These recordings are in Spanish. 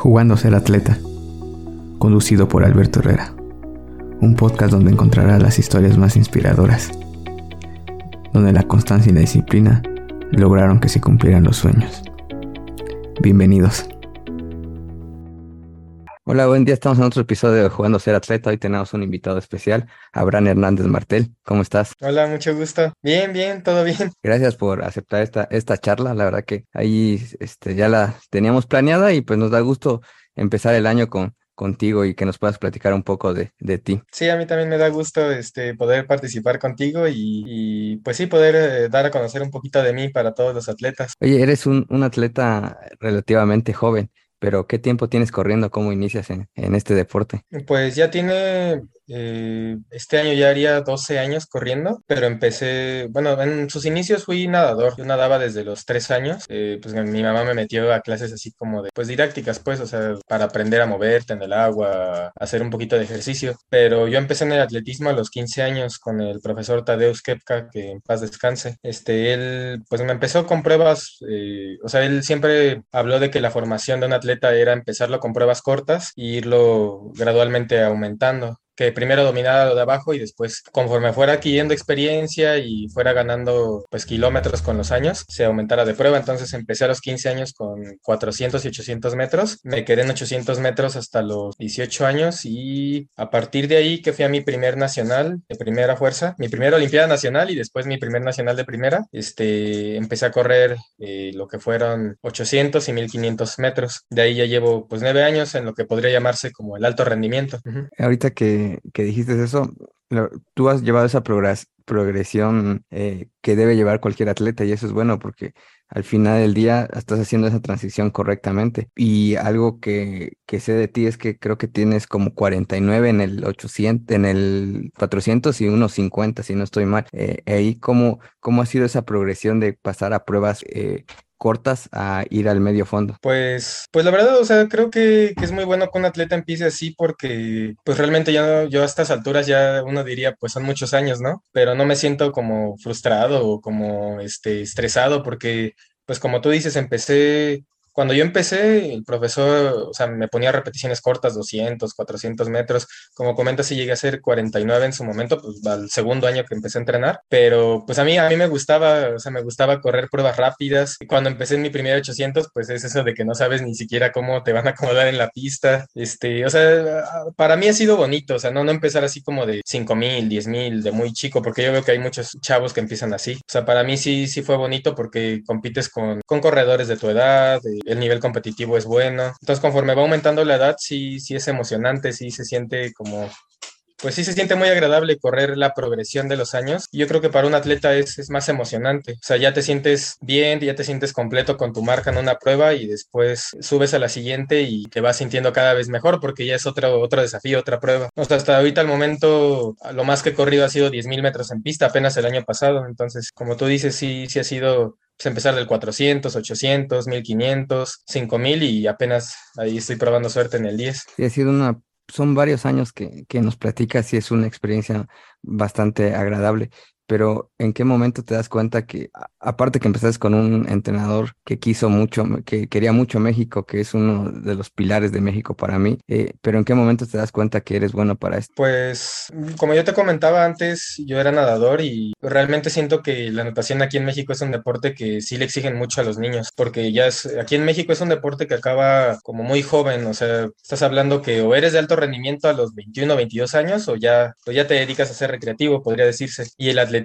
Jugando a ser atleta, conducido por Alberto Herrera, un podcast donde encontrarás las historias más inspiradoras, donde la constancia y la disciplina lograron que se cumplieran los sueños. Bienvenidos. Hola, buen día. Estamos en otro episodio de Jugando a ser atleta. Hoy tenemos un invitado especial, Abraham Hernández Martel. ¿Cómo estás? Hola, mucho gusto. Bien, bien, todo bien. Gracias por aceptar esta, esta charla. La verdad que ahí este, ya la teníamos planeada y pues nos da gusto empezar el año con, contigo y que nos puedas platicar un poco de, de ti. Sí, a mí también me da gusto este, poder participar contigo y, y pues sí, poder eh, dar a conocer un poquito de mí para todos los atletas. Oye, eres un, un atleta relativamente joven pero ¿qué tiempo tienes corriendo? ¿Cómo inicias en, este deporte? Pues ya tiene, eh, este año ya haría 12 años corriendo, pero empecé, bueno, en sus inicios fui nadador, yo nadaba desde los 3 años, eh, pues mi mamá me metió a clases así como de, pues didácticas, pues, o sea, para aprender a moverte en el agua, hacer un poquito de ejercicio, pero yo empecé en el atletismo a los 15 años con el profesor Tadeusz Kepka, que en paz descanse, este, él, pues me empezó con pruebas, eh, o sea, él siempre habló de que la formación de un atleta era empezarlo con pruebas cortas e irlo gradualmente aumentando que primero dominara lo de abajo y después conforme fuera adquiriendo experiencia y fuera ganando pues kilómetros con los años, se aumentara de prueba. Entonces empecé a los 15 años con 400 y 800 metros, me quedé en 800 metros hasta los 18 años y a partir de ahí que fui a mi primer nacional de primera fuerza, mi primera Olimpiada Nacional y después mi primer nacional de primera, este, empecé a correr eh, lo que fueron 800 y 1500 metros. De ahí ya llevo pues nueve años en lo que podría llamarse como el alto rendimiento. Ahorita que que, dijiste eso, tú has llevado esa progresión eh, que debe llevar cualquier atleta y eso es bueno porque al final del día estás haciendo esa transición correctamente. Y algo que, que sé de ti es que creo que tienes como 49 en el 800, en el 400 y unos 50, si no estoy mal. Eh, ahí, ¿cómo, ¿cómo ha sido esa progresión de pasar a pruebas eh, cortas a ir al medio fondo? Pues, pues la verdad, o sea, creo que, que, es muy bueno que un atleta empiece así porque pues realmente ya yo a estas alturas ya uno diría pues son muchos años, ¿no? Pero no me siento como frustrado o como este estresado porque pues como tú dices, empecé cuando yo empecé, el profesor, o sea, me ponía repeticiones cortas, 200, 400 metros. Como comentas, si llegué a hacer 49 en su momento, pues al segundo año que empecé a entrenar. Pero pues a mí, a mí me gustaba, o sea, me gustaba correr pruebas rápidas. Y cuando empecé en mi primer 800, pues es eso de que no sabes ni siquiera cómo te van a acomodar en la pista. Este, o sea, para mí ha sido bonito, o sea, no, no empezar así como de 5000, 10000, de muy chico, porque yo veo que hay muchos chavos que empiezan así. O sea, para mí sí, sí fue bonito porque compites con, con corredores de tu edad, de, el nivel competitivo es bueno. Entonces, conforme va aumentando la edad, sí, sí es emocionante, sí se siente como pues sí se siente muy agradable correr la progresión de los años. Yo creo que para un atleta es, es, más emocionante. O sea, ya te sientes bien, ya te sientes completo con tu marca en una prueba y después subes a la siguiente y te vas sintiendo cada vez mejor porque ya es otro, otro desafío, otra prueba. O sea, hasta ahorita al momento lo más que he corrido ha sido 10.000 metros en pista apenas el año pasado. Entonces, como tú dices, sí, sí ha sido pues, empezar del 400, 800, 1500, 5000 y apenas ahí estoy probando suerte en el 10. Sí, ha sido una, son varios años que, que nos platicas y es una experiencia bastante agradable pero ¿en qué momento te das cuenta que, aparte que empezaste con un entrenador que quiso mucho, que quería mucho México, que es uno de los pilares de México para mí, eh, pero ¿en qué momento te das cuenta que eres bueno para esto? Pues, como yo te comentaba antes, yo era nadador y realmente siento que la natación aquí en México es un deporte que sí le exigen mucho a los niños, porque ya es, aquí en México es un deporte que acaba como muy joven, o sea, estás hablando que o eres de alto rendimiento a los 21 o 22 años o ya, o ya te dedicas a ser recreativo, podría decirse, y el atleta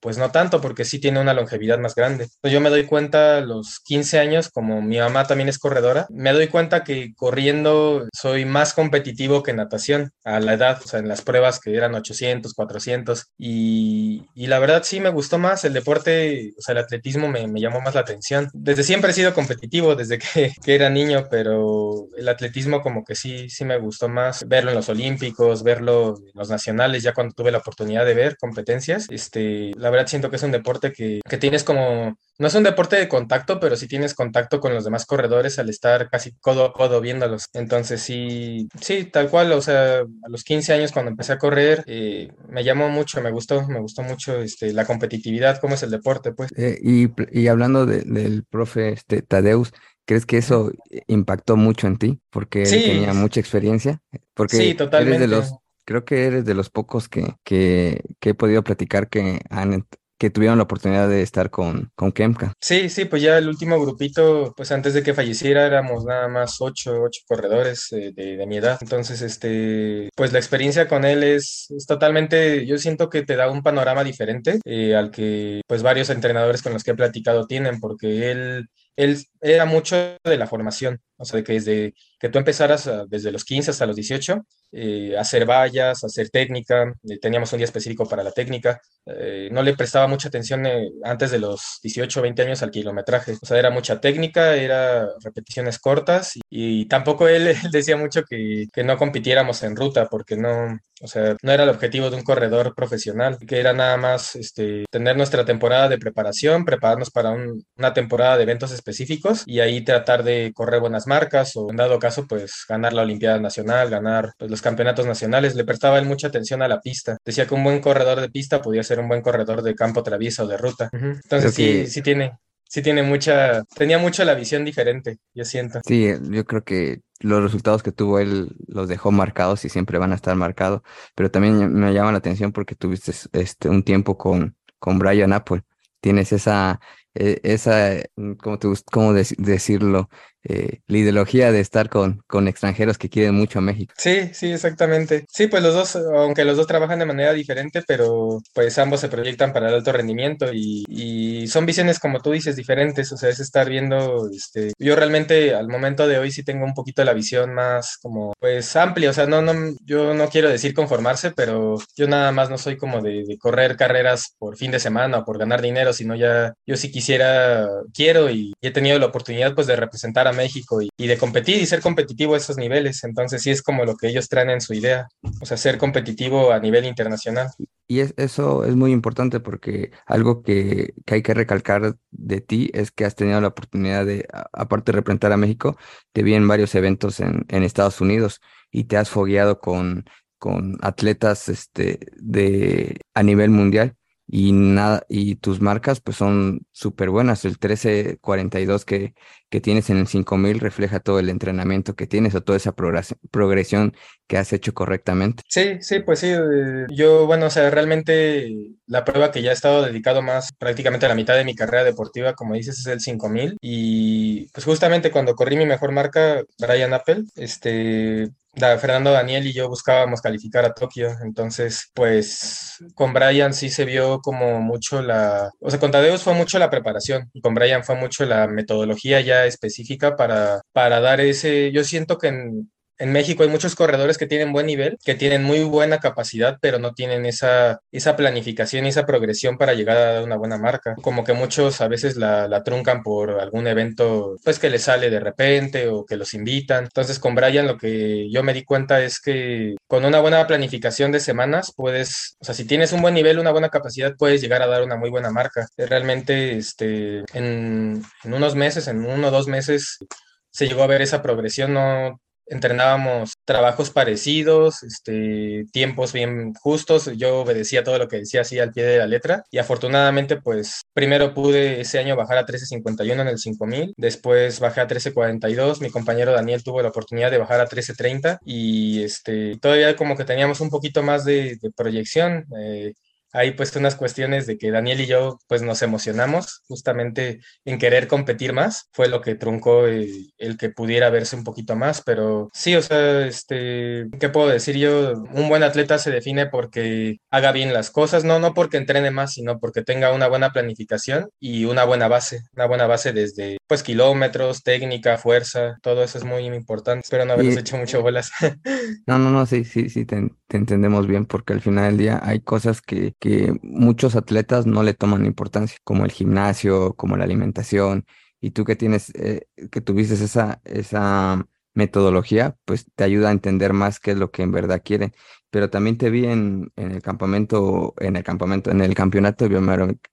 pues no tanto, porque sí tiene una longevidad más grande. Yo me doy cuenta a los 15 años, como mi mamá también es corredora, me doy cuenta que corriendo soy más competitivo que natación a la edad, o sea, en las pruebas que eran 800, 400, y, y la verdad sí me gustó más el deporte, o sea, el atletismo me, me llamó más la atención. Desde siempre he sido competitivo, desde que, que, era niño, pero el atletismo como que sí, sí me gustó más verlo en los olímpicos, verlo en los nacionales, ya cuando tuve la oportunidad de ver competencias, este, la verdad siento que es un deporte que, que tienes como, no es un deporte de contacto, pero sí tienes contacto con los demás corredores al estar casi codo a codo viéndolos. Entonces sí, sí, tal cual, o sea, a los 15 años cuando empecé a correr, eh, me llamó mucho, me gustó, me gustó mucho este, la competitividad, cómo es el deporte, pues. Eh, y, y, hablando de, del profe este, Tadeus, ¿Crees que eso impactó mucho en ti? Porque Sí, tenía mucha experiencia. sí, Porque eres de totalmente. los, creo que eres de los pocos que, que, que he podido platicar que han, que tuvieron la oportunidad de estar con, con Kemka. Sí, sí, pues ya el último grupito, pues antes de que falleciera éramos nada más ocho, ocho corredores eh, de, mi edad. Entonces, este, pues la experiencia con él es, es totalmente, yo siento que te da un panorama diferente eh, al que pues varios entrenadores con los que he platicado tienen, porque él, él era mucho de la formación, o sea, que desde que tú empezaras a- desde los 15 hasta los 18, eh, hacer vallas, hacer técnica, eh, teníamos un día específico para la técnica eh, no le prestaba mucha atención eh, antes de los 18 o 20 años al kilometraje. O sea, era mucha técnica, era repeticiones cortas y, y tampoco él, él decía mucho que, que no compitiéramos en ruta porque no, o sea, no era el objetivo de un corredor profesional, que era nada más este, tener nuestra temporada de preparación, prepararnos para un- una temporada de eventos específicos y ahí tratar de correr buenas marcas o en dado caso, pues ganar la Olimpiada Nacional, ganar pues, los campeonatos nacionales. Le prestaba él mucha atención a la pista. Decía que un buen corredor de pista podía ser un buen corredor de campo traviesa o de ruta. Entonces sí, que sí tiene, sí tiene mucha, tenía mucho la visión diferente, yo siento. sí, yo creo que los resultados que tuvo él los dejó marcados y siempre van a estar marcados. Pero también me llama la atención porque tuviste este un tiempo con, con Brian Apple. Tienes esa, eh, esa, ¿cómo te cómo dec- decirlo? Eh, la ideología de estar con, con extranjeros que quieren mucho a México. Sí, sí, exactamente. Sí, pues los dos, aunque los dos trabajan de manera diferente, pero pues ambos se proyectan para el alto rendimiento y, y son visiones, como tú dices, diferentes. O sea, es estar viendo, este, yo realmente al momento de hoy sí tengo un poquito la visión más como, pues amplia. O sea, no, no, yo no quiero decir conformarse, pero yo nada más no soy como de, correr carreras por fin de semana o por ganar dinero, sino ya, yo sí quisiera, quiero y, he tenido la oportunidad pues de representar México y, de competir y ser competitivo a esos niveles. Entonces sí es como lo que ellos traen en su idea, o sea, ser competitivo a nivel internacional. Y es, eso es muy importante porque algo que, hay que recalcar de ti es que has tenido la oportunidad de, aparte de representar a México, te vi en varios eventos en, en Estados Unidos y te has fogueado con, con atletas este, de, a nivel mundial y, nada, y tus marcas pues son súper buenas. El 1342 que, que tienes en el 5000 refleja todo el entrenamiento que tienes o toda esa progres- progresión que has hecho correctamente. Sí, sí, pues sí, eh, yo, bueno, o sea, realmente la prueba que ya he estado dedicado más prácticamente a la mitad de mi carrera deportiva, como dices, es el 5000 y pues justamente cuando corrí mi mejor marca, Brian Apple, este, Fernando Daniel y yo buscábamos calificar a Tokio, entonces pues con Brian sí se vio como mucho la, o sea, con Tadeus fue mucho la preparación y con Brian fue mucho la metodología ya específica para, para dar ese, yo siento que en en México hay muchos corredores que tienen buen nivel, que tienen muy buena capacidad, pero no tienen esa, esa planificación y esa progresión para llegar a una buena marca. Como que muchos a veces la, la truncan por algún evento, pues que les sale de repente o que los invitan. Entonces con Brian lo que yo me di cuenta es que con una buena planificación de semanas puedes, o sea, si tienes un buen nivel, una buena capacidad, puedes llegar a dar una muy buena marca. Realmente, este, en, en unos meses, en uno o dos meses, se llegó a ver esa progresión, no entrenábamos trabajos parecidos, este, tiempos bien justos, yo obedecía todo lo que decía así al pie de la letra y afortunadamente pues primero pude ese año bajar a 13.51 en el 5000, después bajé a 13.42, mi compañero Daniel tuvo la oportunidad de bajar a 13.30 y este, todavía como que teníamos un poquito más de, de proyección. Eh, hay pues unas cuestiones de que Daniel y yo pues nos emocionamos justamente en querer competir más, fue lo que truncó el, el que pudiera verse un poquito más, pero sí, o sea, este, ¿qué puedo decir yo? Un buen atleta se define porque haga bien las cosas, no, no porque entrene más, sino porque tenga una buena planificación y una buena base, una buena base desde pues kilómetros, técnica, fuerza, todo eso es muy importante. Espero no haberles Y hecho mucho bolas. No, no, no, sí, sí, sí, te, en- te entendemos bien, porque al final del día hay cosas que, que muchos atletas no le toman importancia, como el gimnasio, como la alimentación, y tú que tienes, eh, que tuviste esa, esa metodología, pues te ayuda a entender más qué es lo que en verdad quieren. Pero también te vi en, en el campamento, en el campamento, en el campeonato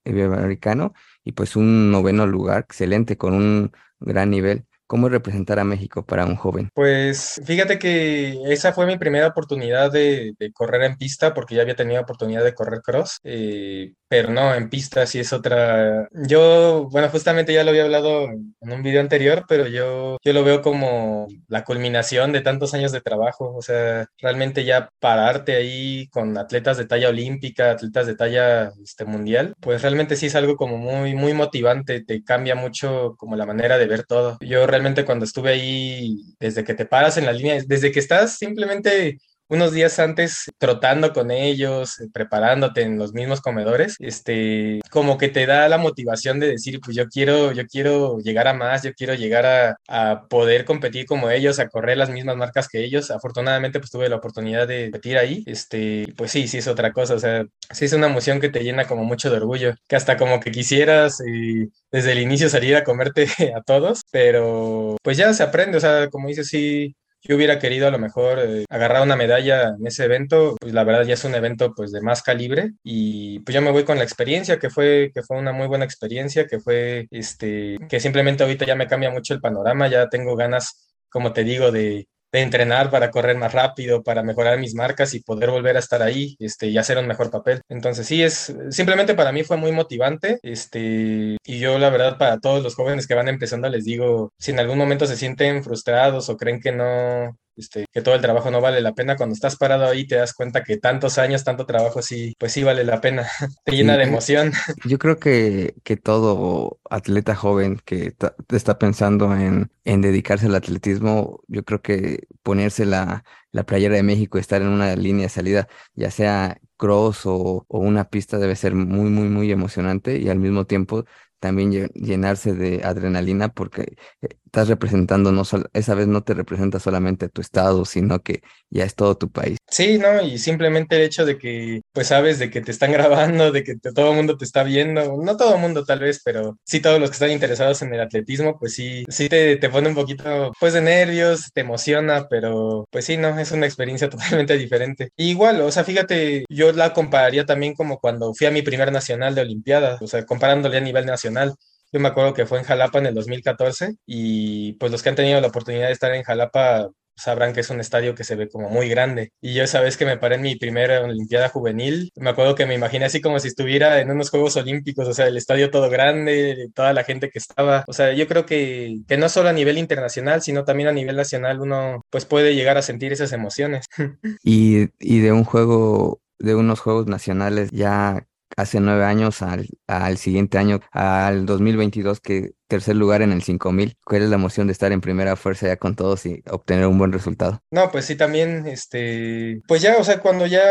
bioamericano, y pues un noveno lugar, excelente, con un gran nivel. Cómo es representar a México para un joven? Pues fíjate que esa fue mi primera oportunidad de, correr en pista porque ya había tenido oportunidad de correr cross, eh, pero no, en pista sí es otra. Yo, bueno, justamente ya lo había hablado en un video anterior, pero yo, yo lo veo como la culminación de tantos años de trabajo, o sea, realmente ya pararte ahí con atletas de talla olímpica, atletas de talla este, mundial, pues realmente sí es algo como muy, muy motivante, te cambia mucho como la manera de ver todo. Yo cuando estuve ahí, desde que te paras en la línea, desde que estás simplemente unos días antes trotando con ellos, preparándote en los mismos comedores, este, como que te da la motivación de decir, pues yo quiero, yo quiero llegar a más, yo quiero llegar a, a poder competir como ellos, a correr las mismas marcas que ellos. Afortunadamente, pues tuve la oportunidad de competir ahí, este, pues sí, sí es otra cosa, o sea, sí es una emoción que te llena como mucho de orgullo, que hasta como que quisieras eh, desde el inicio salir a comerte a todos, pero pues ya se aprende, o sea, como dices, sí yo hubiera querido a lo mejor eh, agarrar una medalla en ese evento, pues la verdad ya es un evento pues de más calibre y pues yo me voy con la experiencia que fue que fue una muy buena experiencia, que fue este que simplemente ahorita ya me cambia mucho el panorama, ya tengo ganas como te digo de de entrenar para correr más rápido, para mejorar mis marcas y poder volver a estar ahí este, y hacer un mejor papel. Entonces sí, es simplemente para mí fue muy motivante este, y yo la verdad para todos los jóvenes que van empezando les digo, si en algún momento se sienten frustrados o creen que no, este, que todo el trabajo no vale la pena. Cuando estás parado ahí te das cuenta que tantos años, tanto trabajo, sí, pues sí vale la pena, te llena de emoción. Yo creo que, que todo atleta joven que está pensando en, en dedicarse al atletismo, yo creo que ponerse la, la playera de México, estar en una línea de salida, ya sea cross o, o, una pista, debe ser muy, muy, muy emocionante y al mismo tiempo también llenarse de adrenalina porque eh, estás representando, no esa vez no te representa solamente tu estado, sino que ya es todo tu país. Sí, ¿no? Y simplemente el hecho de que, pues sabes, de que te están grabando, de que todo el mundo te está viendo, no todo el mundo tal vez, pero sí todos los que están interesados en el atletismo, pues sí, sí te, te pone un poquito, pues de nervios, te emociona, pero pues sí, ¿no? Es una experiencia totalmente diferente. igual, o sea, fíjate, yo la compararía también como cuando fui a mi primer nacional de Olimpiadas, o sea, comparándole a nivel nacional. Yo me acuerdo que fue en Jalapa en el 2014 y pues los que han tenido la oportunidad de estar en Jalapa sabrán que es un estadio que se ve como muy grande. Y yo esa vez que me paré en mi primera Olimpiada Juvenil, me acuerdo que me imaginé así como si estuviera en unos Juegos Olímpicos, o sea, el estadio todo grande, toda la gente que estaba. O sea, yo creo que, que no solo a nivel internacional, sino también a nivel nacional uno pues puede llegar a sentir esas emociones. y, y de un juego de unos Juegos Nacionales ya hace nueve años al, al siguiente año, al 2022, que tercer lugar en el 5000. ¿Cuál es la emoción de estar en primera fuerza ya con todos y obtener un buen resultado? No, pues sí, también, este, pues ya, o sea, cuando ya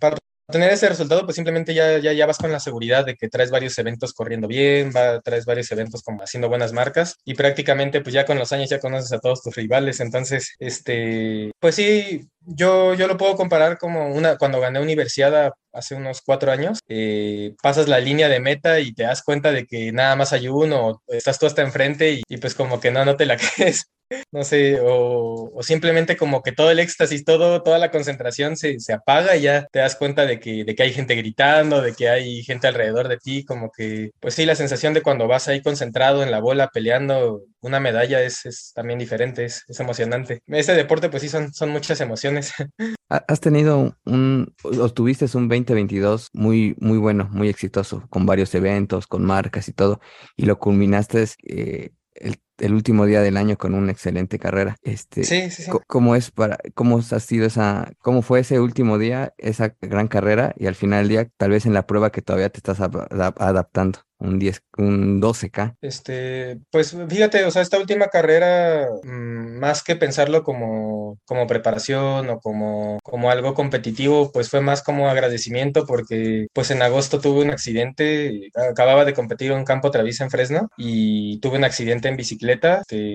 para tener ese resultado, pues simplemente ya, ya, ya vas con la seguridad de que traes varios eventos corriendo bien, va, traes varios eventos como haciendo buenas marcas y prácticamente pues ya con los años ya conoces a todos tus rivales. Entonces, este, pues sí, yo, yo lo puedo comparar como una, cuando gané universidad hace unos cuatro años, eh, pasas la línea de meta y te das cuenta de que nada más hay uno, estás tú hasta enfrente y, pues como que no, no te la crees. No sé, o, simplemente como que todo el éxtasis, todo, toda la concentración se, apaga y ya te das cuenta de que, de que hay gente gritando, de que hay gente alrededor de ti, como que, pues sí, la sensación de cuando vas ahí concentrado en la bola peleando una medalla es, también diferente, es, emocionante. Este deporte, pues sí, son, son muchas emociones. Has tenido un, o tuviste un 2022 muy, muy bueno, muy exitoso, con varios eventos, con marcas y todo, y lo culminaste eh, el el último día del año con una excelente carrera. Este, sí, sí, sí. ¿Cómo es para, cómo ha sido esa, cómo fue ese último día, esa gran carrera y al final del día, tal vez en la prueba que todavía te estás adaptando? un 10, un 12K. Este, pues fíjate, o sea, esta última carrera, mm, más que pensarlo como, como preparación o como, como algo competitivo, pues fue más como agradecimiento porque pues en agosto tuve un accidente, acababa de competir en un campo Travisa en Fresno y tuve un accidente en bicicleta,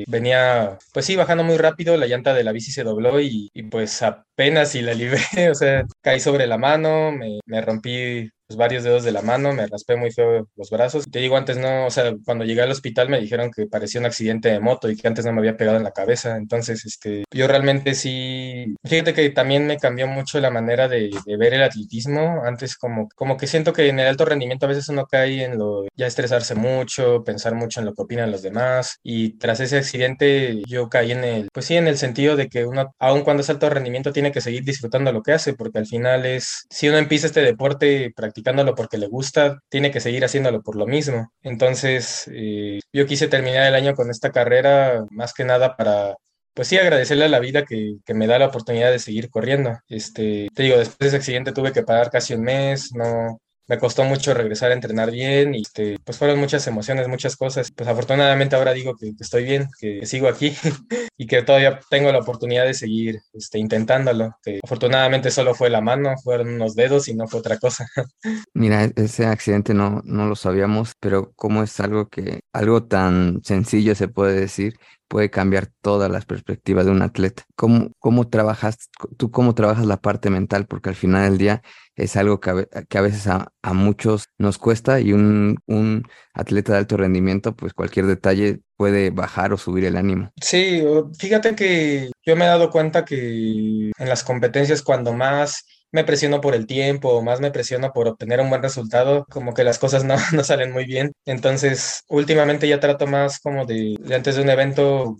venía, pues sí, bajando muy rápido, la llanta de la bici se dobló y, y pues apenas si la libré, o sea, caí sobre la mano, me, me rompí varios dedos de la mano, me raspé muy feo los brazos. Te digo, antes no, o sea, cuando llegué al hospital me dijeron que parecía un accidente de moto y que antes no me había pegado en la cabeza. Entonces, este, yo realmente sí, fíjate que también me cambió mucho la manera de, de ver el atletismo. Antes como, como que siento que en el alto rendimiento a veces uno cae en lo ya estresarse mucho, pensar mucho en lo que opinan los demás y tras ese accidente yo caí en el, pues sí, en el sentido de que uno, aun cuando es alto rendimiento, tiene que seguir disfrutando lo que hace, porque al final es, si uno empieza este deporte practicándolo porque le gusta, tiene que seguir haciéndolo por lo mismo. Entonces, eh, yo quise terminar el año con esta carrera más que nada para pues sí, agradecerle a la vida que, me da la oportunidad de seguir corriendo. Este, te digo, después de ese accidente tuve que parar casi un mes, no, me costó mucho regresar a entrenar bien y este, pues fueron muchas emociones, muchas cosas. Pues afortunadamente ahora digo que, estoy bien, que sigo aquí y que todavía tengo la oportunidad de seguir este, intentándolo. Que afortunadamente solo fue la mano, fueron unos dedos y no fue otra cosa. Mira, ese accidente no, no lo sabíamos, pero como es algo que, algo tan sencillo se puede decir, puede cambiar todas las perspectivas de un atleta. ¿Cómo, cómo trabajas, tú cómo trabajas la parte mental? Porque al final del día es algo que a, veces a, muchos nos cuesta y un, un, atleta de alto rendimiento, pues cualquier detalle puede bajar o subir el ánimo. Sí, fíjate que yo me he dado cuenta que en las competencias cuando más me presiono por el tiempo, más me presiono por obtener un buen resultado, como que las cosas no, no salen muy bien. Entonces, últimamente ya trato más como de, antes de un evento,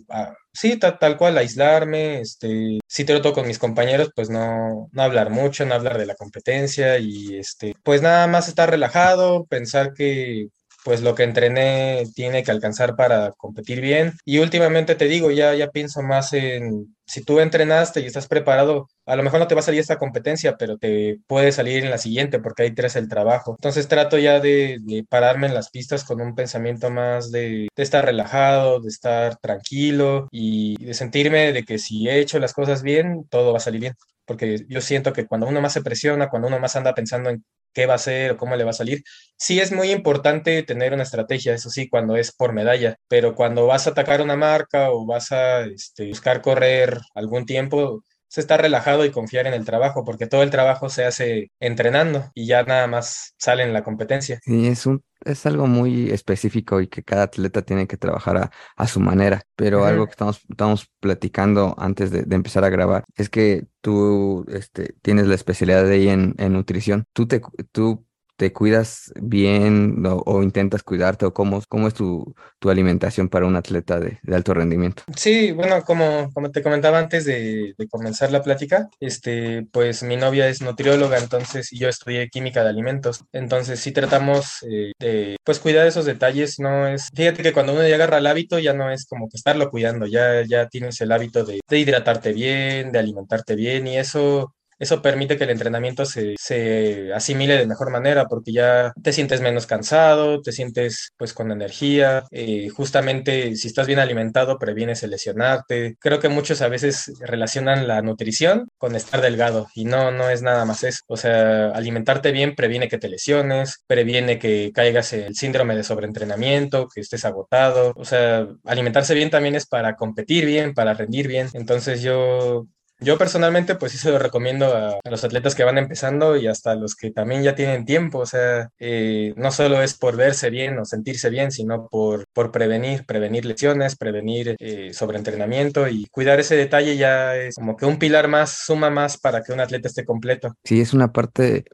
sí, tal, cual, aislarme, este, si trato con mis compañeros, pues no, no hablar mucho, no hablar de la competencia y este, pues nada más estar relajado, pensar que pues lo que entrené tiene que alcanzar para competir bien. Y últimamente te digo, ya, ya pienso más en, si tú entrenaste y estás preparado, a lo mejor no te va a salir esta competencia, pero te puede salir en la siguiente porque ahí tienes el trabajo. Entonces trato ya de, pararme en las pistas con un pensamiento más de, de, estar relajado, de estar tranquilo y de sentirme de que si he hecho las cosas bien, todo va a salir bien porque yo siento que cuando uno más se presiona, cuando uno más anda pensando en qué va a hacer o cómo le va a salir. Sí es muy importante tener una estrategia, eso sí, cuando es por medalla, pero cuando vas a atacar una marca o vas a este, buscar correr algún tiempo, se está relajado y confiar en el trabajo, porque todo el trabajo se hace entrenando y ya nada más sale en la competencia. Sí, es un es algo muy específico y que cada atleta tiene que trabajar a, su manera, pero algo que estamos, estamos platicando antes de, empezar a grabar es que tú este, tienes la especialidad de ahí en, en nutrición. ¿Tú, te, ¿Tú te cuidas bien o, intentas cuidarte o cómo, es tu, alimentación para un atleta de, alto rendimiento? Sí, bueno, como, como te comentaba antes de, comenzar la plática, este, pues mi novia es nutrióloga, entonces, y yo estudié química de alimentos, entonces sí tratamos eh, de, pues cuidar esos detalles, no es, fíjate que cuando uno ya agarra el hábito ya no es como que estarlo cuidando, ya, ya tienes el hábito de hidratarte bien, de alimentarte bien y eso eso permite que el entrenamiento se, se, asimile de mejor manera porque ya te sientes menos cansado, te sientes pues con energía, eh, justamente si estás bien alimentado previenes el lesionarte. Creo que muchos a veces relacionan la nutrición con estar delgado y no, no es nada más eso. O sea, alimentarte bien previene que te lesiones, previene que caigas el síndrome de sobreentrenamiento, que estés agotado. O sea, alimentarse bien también es para competir bien, para rendir bien. Entonces yo yo personalmente, pues sí se lo recomiendo a, los atletas que van empezando y hasta a los que también ya tienen tiempo. O sea, eh, no solo es por verse bien o sentirse bien, sino por, por prevenir, prevenir lesiones, prevenir eh, sobreentrenamiento y cuidar ese detalle ya es como que un pilar más, suma más para que un atleta esté completo. Sí, es una parte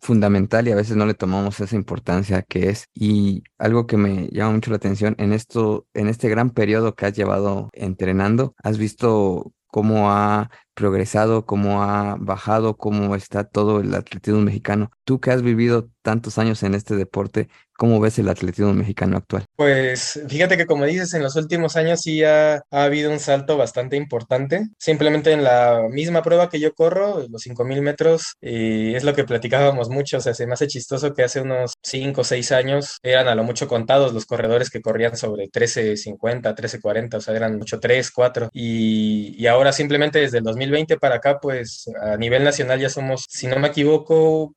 fundamental y a veces no le tomamos esa importancia que es. Y algo que me llama mucho la atención en esto, en este gran periodo que has llevado entrenando, has visto cómo ha progresado, cómo ha bajado, cómo está todo el atletismo mexicano. Tú que has vivido tantos años en este deporte, ¿cómo ves el atletismo mexicano actual? Pues fíjate que como dices, en los últimos años sí ha, habido un salto bastante importante. Simplemente en la misma prueba que yo corro, los 5.000 metros, y es lo que platicábamos mucho, o sea, se me hace chistoso que hace unos 5 o 6 años eran a lo mucho contados los corredores que corrían sobre 13.50, 13.40, o sea, eran mucho 3, 4, y, y ahora simplemente desde el 2000 2020 para acá, pues a nivel nacional ya somos, si no me equivoco,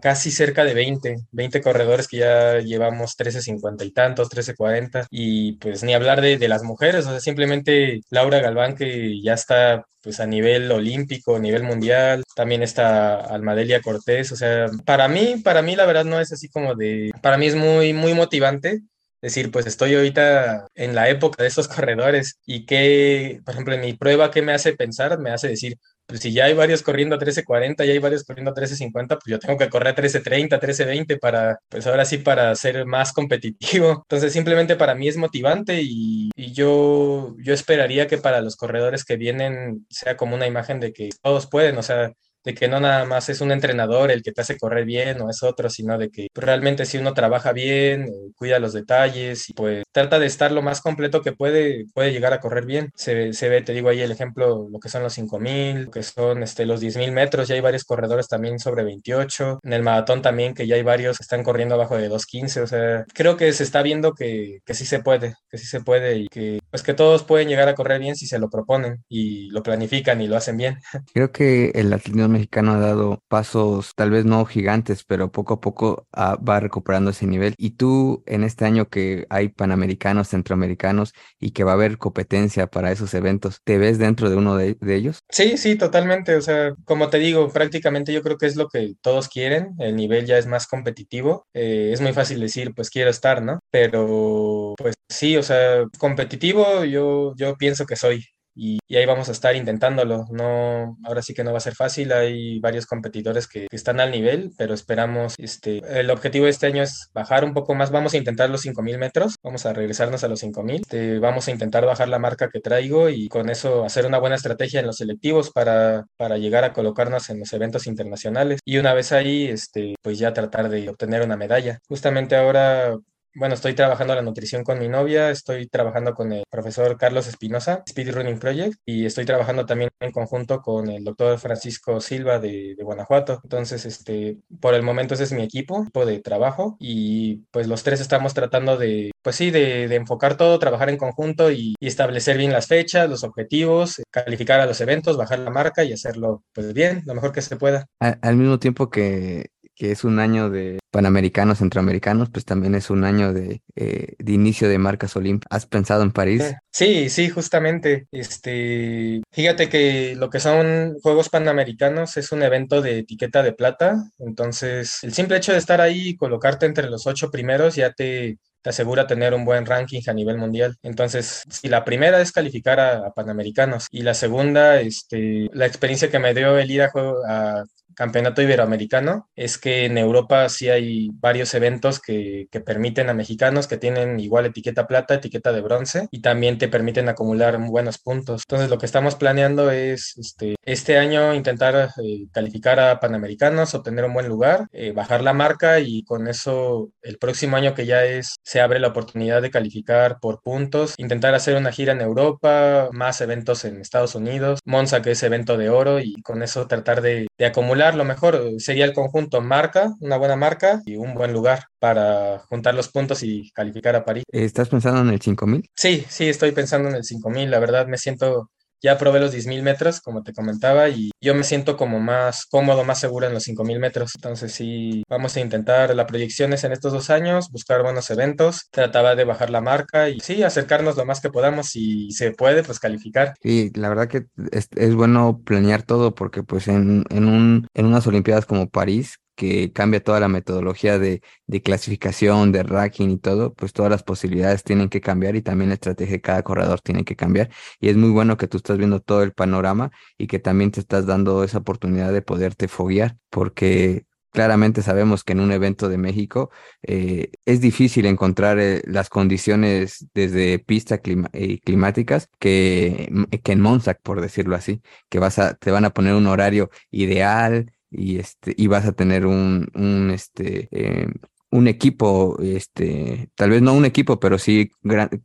casi cerca de 20, 20 corredores que ya llevamos 13.50 y tantos, 13.40 y pues ni hablar de, de, las mujeres, o sea, simplemente Laura Galván que ya está pues a nivel olímpico, a nivel mundial, también está Almadelia Cortés, o sea, para mí, para mí la verdad no es así como de, para mí es muy, muy motivante decir, pues estoy ahorita en la época de estos corredores y que, por ejemplo, en mi prueba, ¿qué me hace pensar? Me hace decir, pues si ya hay varios corriendo a 13.40, ya hay varios corriendo a 13.50, pues yo tengo que correr a 13.30, 13.20 para, pues ahora sí, para ser más competitivo. Entonces simplemente para mí es motivante y, yo, yo esperaría que para los corredores que vienen sea como una imagen de que todos pueden, o sea, de que no nada más es un entrenador el que te hace correr bien o es otro, sino de que realmente si uno trabaja bien, eh, cuida los detalles y pues trata de estar lo más completo que puede, puede llegar a correr bien. Se, se ve, te digo ahí el ejemplo, lo que son los 5000, lo que son este, los 10.000 metros, ya hay varios corredores también sobre 28, en el maratón también que ya hay varios que están corriendo abajo de 2.15, o sea, creo que se está viendo que, que sí se puede, que sí se puede y que pues que todos pueden llegar a correr bien si se lo proponen y lo planifican y lo hacen bien. Creo que el atletismo mexicano ha dado pasos, tal vez no gigantes, pero poco a poco ah, va recuperando ese nivel. Y tú, en este año que hay panamericanos, centroamericanos y que va a haber competencia para esos eventos, ¿te ves dentro de uno de, ellos? Sí, sí, totalmente. O sea, como te digo, prácticamente yo creo que es lo que todos quieren. El nivel ya es más competitivo. Eh, es muy fácil decir, pues quiero estar, ¿no? Pero, pues sí, o sea, competitivo yo, yo pienso que soy y, ahí vamos a estar intentándolo. No, ahora sí que no va a ser fácil, hay varios competidores que, están al nivel, pero esperamos, este, el objetivo de este año es bajar un poco más, vamos a intentar los 5000 metros, vamos a regresarnos a los 5000, este, vamos a intentar bajar la marca que traigo y con eso hacer una buena estrategia en los selectivos para, para llegar a colocarnos en los eventos internacionales. Y una vez ahí, este, pues ya tratar de obtener una medalla. Justamente ahora bueno, estoy trabajando la nutrición con mi novia, estoy trabajando con el profesor Carlos Espinosa, Speed Running Project, y estoy trabajando también en conjunto con el doctor Francisco Silva de, Guanajuato. Entonces, este, por el momento ese es mi equipo, de trabajo, y pues los tres estamos tratando de, pues sí, de, enfocar todo, trabajar en conjunto y, establecer bien las fechas, los objetivos, calificar a los eventos, bajar la marca y hacerlo pues bien, lo mejor que se pueda. al mismo tiempo que que es un año de panamericanos, centroamericanos, pues también es un año de, eh, de inicio de marcas olímpicas. ¿Has pensado en París? Sí, sí, justamente. Este, fíjate que lo que son Juegos Panamericanos es un evento de etiqueta de plata, entonces el simple hecho de estar ahí y colocarte entre los ocho primeros ya te, te asegura tener un buen ranking a nivel mundial. Entonces, si la primera es calificar a, Panamericanos y la segunda, este, la experiencia que me dio el ir a, a campeonato iberoamericano es que en Europa sí hay varios eventos que, que, permiten a mexicanos que tienen igual etiqueta plata, etiqueta de bronce y también te permiten acumular buenos puntos. Entonces lo que estamos planeando es este, este año intentar eh, calificar a panamericanos, obtener un buen lugar, eh, bajar la marca y con eso el próximo año que ya es, se abre la oportunidad de calificar por puntos, intentar hacer una gira en Europa, más eventos en Estados Unidos, Monza que es evento de oro y con eso tratar de, de acumular lo mejor sería el conjunto marca, una buena marca y un buen lugar para juntar los puntos y calificar a París. ¿Estás pensando en el 5000? Sí, sí, estoy pensando en el 5000. La verdad me siento ya probé los 10.000 metros, como te comentaba, y yo me siento como más cómodo, más seguro en los 5.000 metros. Entonces sí, vamos a intentar las proyecciones en estos dos años, buscar buenos eventos, trataba de bajar la marca y sí, acercarnos lo más que podamos y se puede, pues calificar. Sí, la verdad que es, es bueno planear todo porque pues en, en, un, en unas Olimpiadas como París, que cambia toda la metodología de, clasificación, de ranking y todo, pues todas las posibilidades tienen que cambiar y también la estrategia de cada corredor tiene que cambiar. Y es muy bueno que tú estás viendo todo el panorama y que también te estás dando esa oportunidad de poderte foguear, porque claramente sabemos que en un evento de México eh, es difícil encontrar eh, las condiciones desde pistas eh, climáticas que, que en Monza, por decirlo así, que vas a, te van a poner un horario ideal, y este y vas a tener un, un este eh, un equipo, este, tal vez no un equipo, pero sí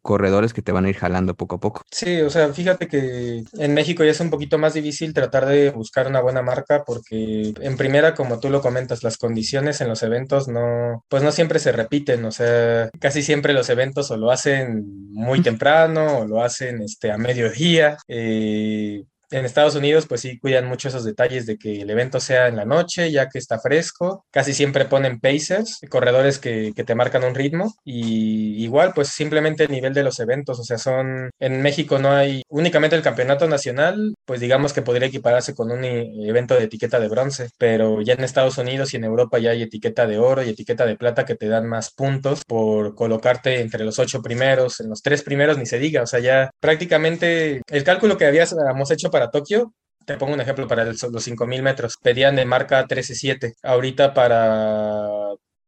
corredores que te van a ir jalando poco a poco. Sí, o sea, fíjate que en México ya es un poquito más difícil tratar de buscar una buena marca porque en primera, como tú lo comentas, las condiciones en los eventos no, pues no siempre se repiten, o sea, casi siempre los eventos o lo hacen muy temprano o lo hacen este, a mediodía. Eh, en Estados Unidos, pues sí cuidan mucho esos detalles de que el evento sea en la noche, ya que está fresco. Casi siempre ponen pacers, corredores que, que te marcan un ritmo. Y igual, pues simplemente el nivel de los eventos. O sea, son. En México no hay únicamente el campeonato nacional, pues digamos que podría equipararse con un evento de etiqueta de bronce. Pero ya en Estados Unidos y en Europa ya hay etiqueta de oro y etiqueta de plata que te dan más puntos por colocarte entre los ocho primeros, en los tres primeros ni se diga. O sea, ya prácticamente el cálculo que habíamos hecho para Tokio te pongo un ejemplo para los 5.000 metros. Pedían de marca 13.7. Ahorita para,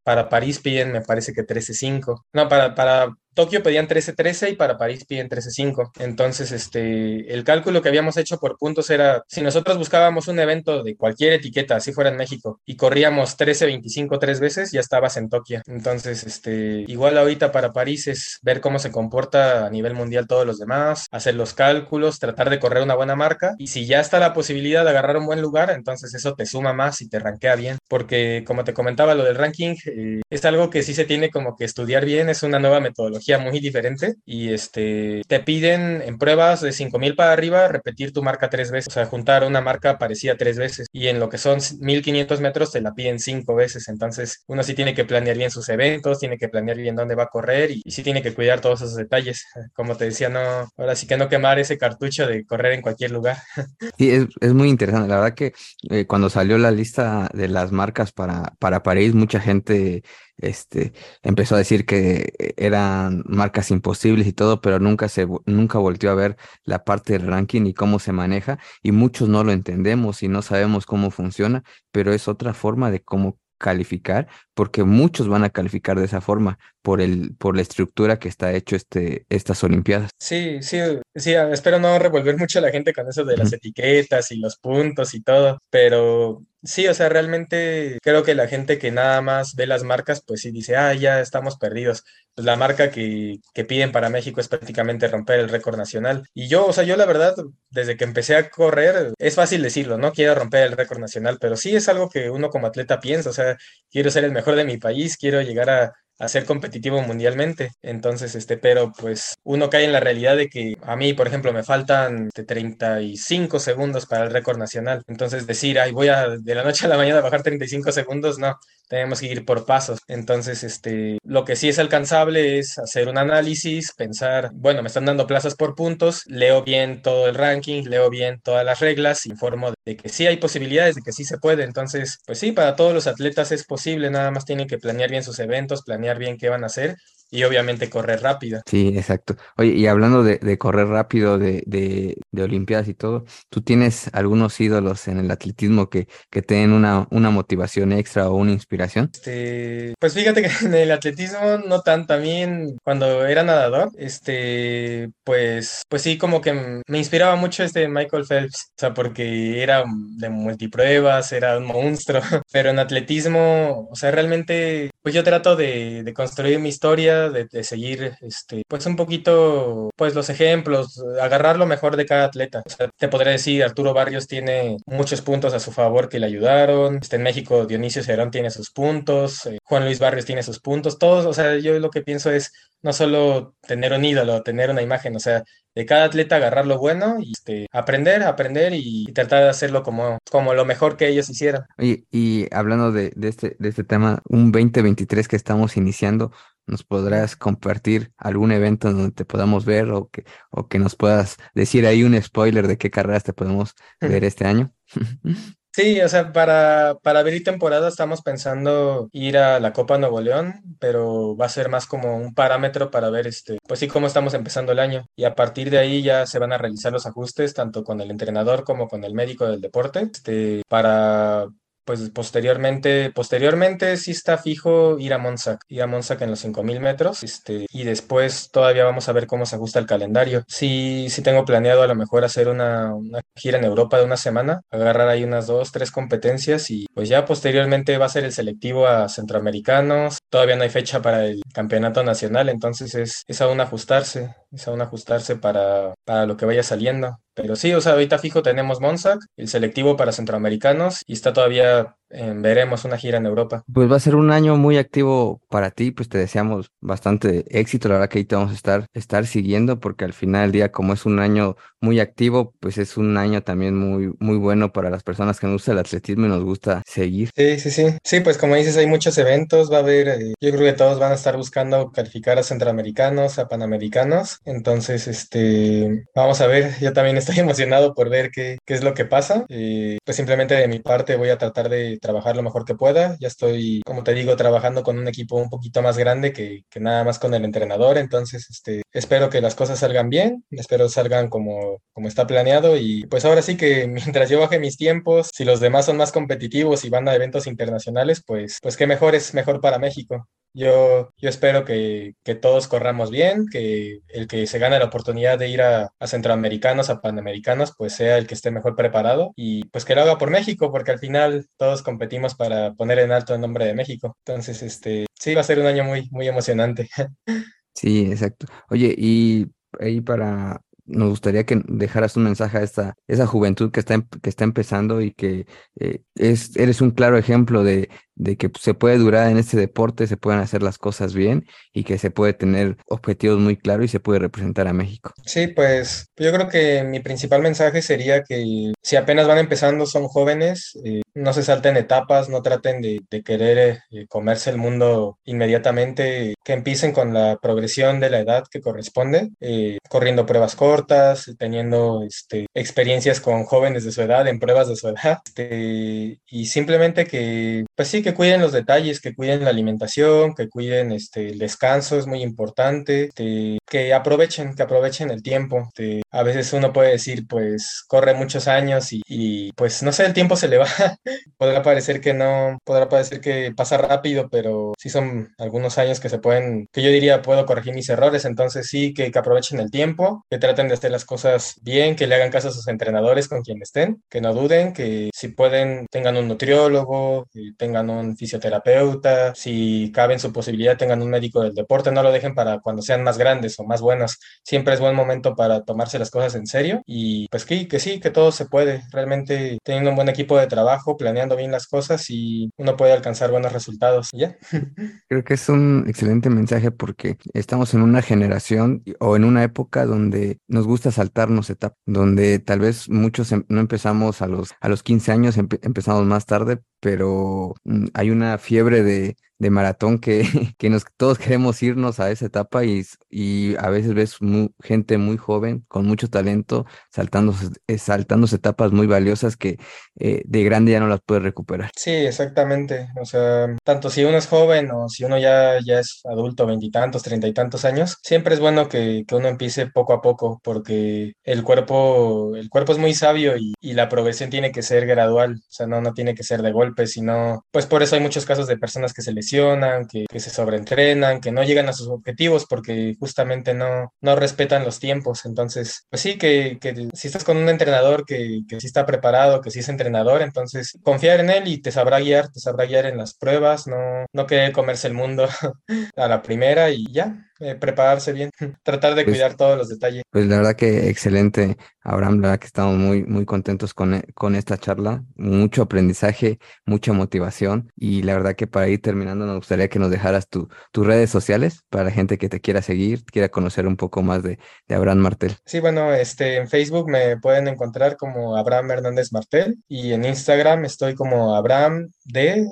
para París piden, me parece que 13.5. No, para, para Tokio pedían 13-13 y para París piden 13-5. Entonces, este, el cálculo que habíamos hecho por puntos era, si nosotros buscábamos un evento de cualquier etiqueta, así fuera en México, y corríamos 13-25 tres veces, ya estabas en Tokio. Entonces, este, igual ahorita para París es ver cómo se comporta a nivel mundial todos los demás, hacer los cálculos, tratar de correr una buena marca, y si ya está la posibilidad de agarrar un buen lugar, entonces eso te suma más y te rankea bien, porque como te comentaba, lo del ranking eh, es algo que sí se tiene como que estudiar bien, es una nueva metodología muy diferente y este, te piden en pruebas de 5000 para arriba repetir tu marca tres veces, o sea, juntar una marca parecida tres veces y en lo que son 1500 metros te la piden cinco veces, entonces uno sí tiene que planear bien sus eventos, tiene que planear bien dónde va a correr y, sí tiene que cuidar todos esos detalles, como te decía, no, ahora sí que no quemar ese cartucho de correr en cualquier lugar. Sí, es, es muy interesante, la verdad que eh, cuando salió la lista de las marcas para, para París, mucha gente este, empezó a decir que eran marcas imposibles y todo, pero nunca se nunca volvió a ver la parte del ranking y cómo se maneja y muchos no lo entendemos y no sabemos cómo funciona, pero es otra forma de cómo calificar, porque muchos van a calificar de esa forma por el por la estructura que está hecho este estas olimpiadas. Sí, sí, sí, espero no revolver mucho a la gente con eso de las etiquetas y los puntos y todo, pero sí, o sea, realmente creo que la gente que nada más ve las marcas, pues sí dice, "Ah, ya estamos perdidos." Pues la marca que, que piden para México es prácticamente romper el récord nacional. Y yo, o sea, yo la verdad, desde que empecé a correr, es fácil decirlo, no quiero romper el récord nacional, pero sí es algo que uno como atleta piensa, o sea, quiero ser el mejor de mi país, quiero llegar a, a ser competitivo mundialmente. Entonces, este, pero pues uno cae en la realidad de que a mí, por ejemplo, me faltan 35 este, segundos para el récord nacional. Entonces, decir, ay, voy a de la noche a la mañana bajar 35 segundos, no, tenemos que ir por pasos. Entonces, este, lo que sí es alcanzable es hacer un análisis, pensar, bueno, me están dando plazas por puntos, leo bien todo el ranking, leo bien todas las reglas, informo de que sí hay posibilidades, de que sí se puede. Entonces, pues sí, para todos los atletas es posible, nada más tienen que planear bien sus eventos, planear bien qué van a hacer y obviamente correr rápido. Sí, exacto. Oye, y hablando de, correr rápido, de, de, de, Olimpiadas y todo, ¿tú tienes algunos ídolos en el atletismo que, que te den una, una motivación extra o una inspiración? Este, pues fíjate que en el atletismo no tan también cuando era nadador, este, pues, pues sí, como que me inspiraba mucho este Michael Phelps, o sea, porque era de multipruebas, era un monstruo, pero en atletismo, o sea, realmente, pues yo trato de, construir mi historia de, seguir, este, pues un poquito, pues los ejemplos, agarrar lo mejor de cada atleta. te podría decir, Arturo Barrios tiene muchos puntos a su favor que le ayudaron. Este, en México, Dionisio Cerón tiene sus puntos, eh, Juan Luis Barrios tiene sus puntos, todos, o sea, yo lo que pienso es no solo tener un ídolo, tener una imagen, o sea, de cada atleta agarrar lo bueno y este, aprender, aprender y, tratar de hacerlo como, como lo mejor que ellos hicieran. Oye, y hablando de, de, este, de este tema, un 2023 que estamos iniciando, ¿nos podrás compartir algún evento donde te podamos ver o que, o que nos puedas decir ahí un spoiler de qué carreras te podemos ver este año? Sí, o sea, para, para abrir temporada estamos pensando ir a la Copa Nuevo León, pero va a ser más como un parámetro para ver, este, pues sí, cómo estamos empezando el año. Y a partir de ahí ya se van a realizar los ajustes, tanto con el entrenador como con el médico del deporte, este, para pues posteriormente, posteriormente sí está fijo ir a Monsac, ir a Monsac en los 5000 metros, este, y después todavía vamos a ver cómo se ajusta el calendario. Sí, sí tengo planeado a lo mejor hacer una, una gira en Europa de una semana, agarrar ahí unas dos, tres competencias y pues ya posteriormente va a ser el selectivo a centroamericanos, todavía no hay fecha para el campeonato nacional, entonces es, es aún ajustarse, es aún ajustarse para, para lo que vaya saliendo. Pero sí, o sea, ahorita fijo tenemos Monsac, el selectivo para centroamericanos y está todavía veremos una gira en Europa. Pues va a ser un año muy activo para ti, pues te deseamos bastante éxito, la verdad que ahí te vamos a estar, estar siguiendo porque al final del día como es un año muy activo, pues es un año también muy, muy bueno para las personas que nos gusta el atletismo y nos gusta seguir. Sí, sí, sí. Sí, pues como dices, hay muchos eventos, va a haber, eh, yo creo que todos van a estar buscando calificar a centroamericanos, a panamericanos, entonces, este, vamos a ver, yo también estoy emocionado por ver qué, qué es lo que pasa, eh, pues simplemente de mi parte voy a tratar de trabajar lo mejor que pueda, ya estoy, como te digo, trabajando con un equipo un poquito más grande que, que nada más con el entrenador, entonces, este, espero que las cosas salgan bien, espero salgan como como, está planeado. Y pues ahora sí que mientras yo baje mis tiempos, si los demás son más competitivos y van a eventos internacionales, pues, pues qué mejor es mejor para México. Yo, yo espero que, que, todos corramos bien, que el que se gane la oportunidad de ir a, a, centroamericanos, a panamericanos, pues sea el que esté mejor preparado y pues que lo haga por México, porque al final todos competimos para poner en alto el nombre de México. Entonces, este, sí, va a ser un año muy, muy emocionante. Sí, exacto. Oye, y ahí para nos gustaría que dejaras un mensaje a esta, esa juventud que está, em, que está empezando y que eh, es, eres un claro ejemplo de, de que se puede durar en este deporte, se pueden hacer las cosas bien y que se puede tener objetivos muy claros y se puede representar a México. Sí, pues yo creo que mi principal mensaje sería que si apenas van empezando, son jóvenes, eh, no se salten etapas, no traten de, de querer eh, comerse el mundo inmediatamente, que empiecen con la progresión de la edad que corresponde, eh, corriendo pruebas cortas, teniendo este, experiencias con jóvenes de su edad, en pruebas de su edad, este, y simplemente que, pues sí, que que cuiden los detalles, que cuiden la alimentación, que cuiden este, el descanso, es muy importante, este, que aprovechen, que aprovechen el tiempo. A veces uno puede decir, pues corre muchos años y, pues no sé, el tiempo se le va. podrá parecer que no, podrá parecer que pasa rápido, pero sí son algunos años que se pueden, que yo diría puedo corregir mis errores, entonces sí que, que aprovechen el tiempo, que traten de hacer las cosas bien, que le hagan caso a sus entrenadores con quien estén, que no duden, que si pueden tengan un nutriólogo, que tengan un fisioterapeuta, si cabe en su posibilidad tengan un médico del deporte, no lo dejen para cuando sean más grandes más buenos. Siempre es buen momento para tomarse las cosas en serio y pues que, que sí, que todo se puede. Realmente teniendo un buen equipo de trabajo, planeando bien las cosas y uno puede alcanzar buenos resultados. ¿Ya? Creo que es un excelente mensaje porque estamos en una generación o en una época donde nos gusta saltarnos etapas, donde tal vez muchos em, no empezamos a los, a los 15 años, empezamos más tarde, pero mm, hay una fiebre de, de maratón que, que nos, todos queremos irnos a esa etapa y, y a veces ves gente muy joven, con mucho talento, saltándose, eh, saltándose etapas muy valiosas que eh, de grande ya no las puede recuperar. Sí, exactamente. O sea, tanto si uno es joven o si uno ya, ya es adulto, veintitantos, treinta y tantos años, siempre es bueno que, que, uno empiece poco a poco porque el cuerpo, el cuerpo es muy sabio y, y la progresión tiene que ser gradual, o sea, no, no tiene que ser de golpe, sino, pues por eso hay muchos casos de personas que se les que, se sobreentrenan, que no llegan a sus objetivos porque justamente no, no respetan los tiempos. Entonces, pues sí, que, que si estás con un entrenador que, que sí está preparado, que sí es entrenador, entonces confiar en él y te sabrá guiar, te sabrá guiar en las pruebas, no, no querer comerse el mundo a la primera y ya. Eh, prepararse bien, tratar de pues cuidar todos los detalles. Pues la verdad que excelente, Abraham, la verdad que estamos muy, muy contentos con, e, con esta charla, mucho aprendizaje, mucha motivación y la verdad que para ir terminando nos gustaría que nos dejaras tu, tus redes sociales para la gente que te quiera seguir, quiera conocer un poco más de, de Abraham Martel. Sí, bueno, este, en Facebook me pueden encontrar como Abraham Hernández Martel y en Instagram estoy como Abraham de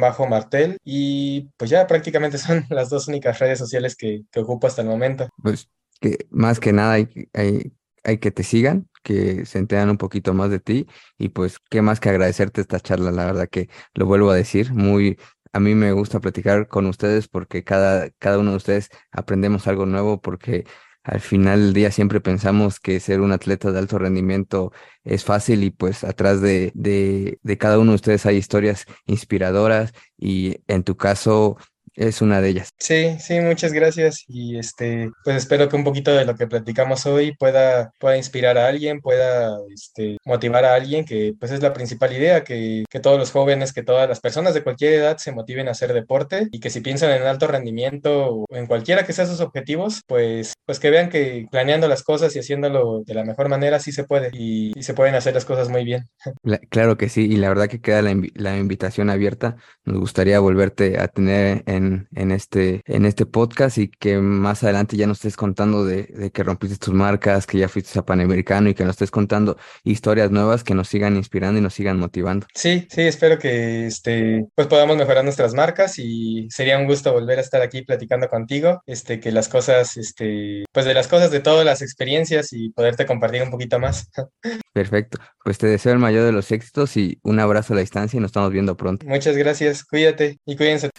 bajo Martel y pues ya prácticamente son las dos únicas redes sociales que, que ocupo hasta el momento. Pues que más que nada hay, hay, hay que te sigan, que se enteran un poquito más de ti y pues qué más que agradecerte esta charla, la verdad que lo vuelvo a decir, muy a mí me gusta platicar con ustedes porque cada, cada uno de ustedes aprendemos algo nuevo porque al final del día siempre pensamos que ser un atleta de alto rendimiento es fácil y pues atrás de, de, de cada uno de ustedes hay historias inspiradoras y en tu caso es una de ellas. Sí, sí, muchas gracias y este, pues espero que un poquito de lo que platicamos hoy pueda, pueda inspirar a alguien, pueda este, motivar a alguien, que pues es la principal idea, que, que todos los jóvenes, que todas las personas de cualquier edad se motiven a hacer deporte y que si piensan en alto rendimiento o en cualquiera que sea sus objetivos, pues, pues que vean que planeando las cosas y haciéndolo de la mejor manera sí se puede y, y se pueden hacer las cosas muy bien. Claro que sí, y la verdad que queda la, la invitación abierta. Nos gustaría volverte a tener en, en, este, en este podcast y que más adelante ya nos estés contando de, de que rompiste tus marcas, que ya fuiste a Panamericano y que nos estés contando historias nuevas que nos sigan inspirando y nos sigan motivando. Sí, sí, espero que este, pues podamos mejorar nuestras marcas y sería un gusto volver a estar aquí platicando contigo, este, que las cosas, este, pues de las cosas de todas las experiencias y poderte compartir un poquito más. Perfecto, pues te deseo el mayor de los éxitos y un abrazo a la distancia y nos estamos viendo pronto. Muchas gracias, cuídate y cuídense.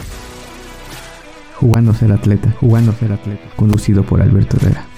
Jugando ser atleta, jugando ser atleta, conducido por Alberto Herrera.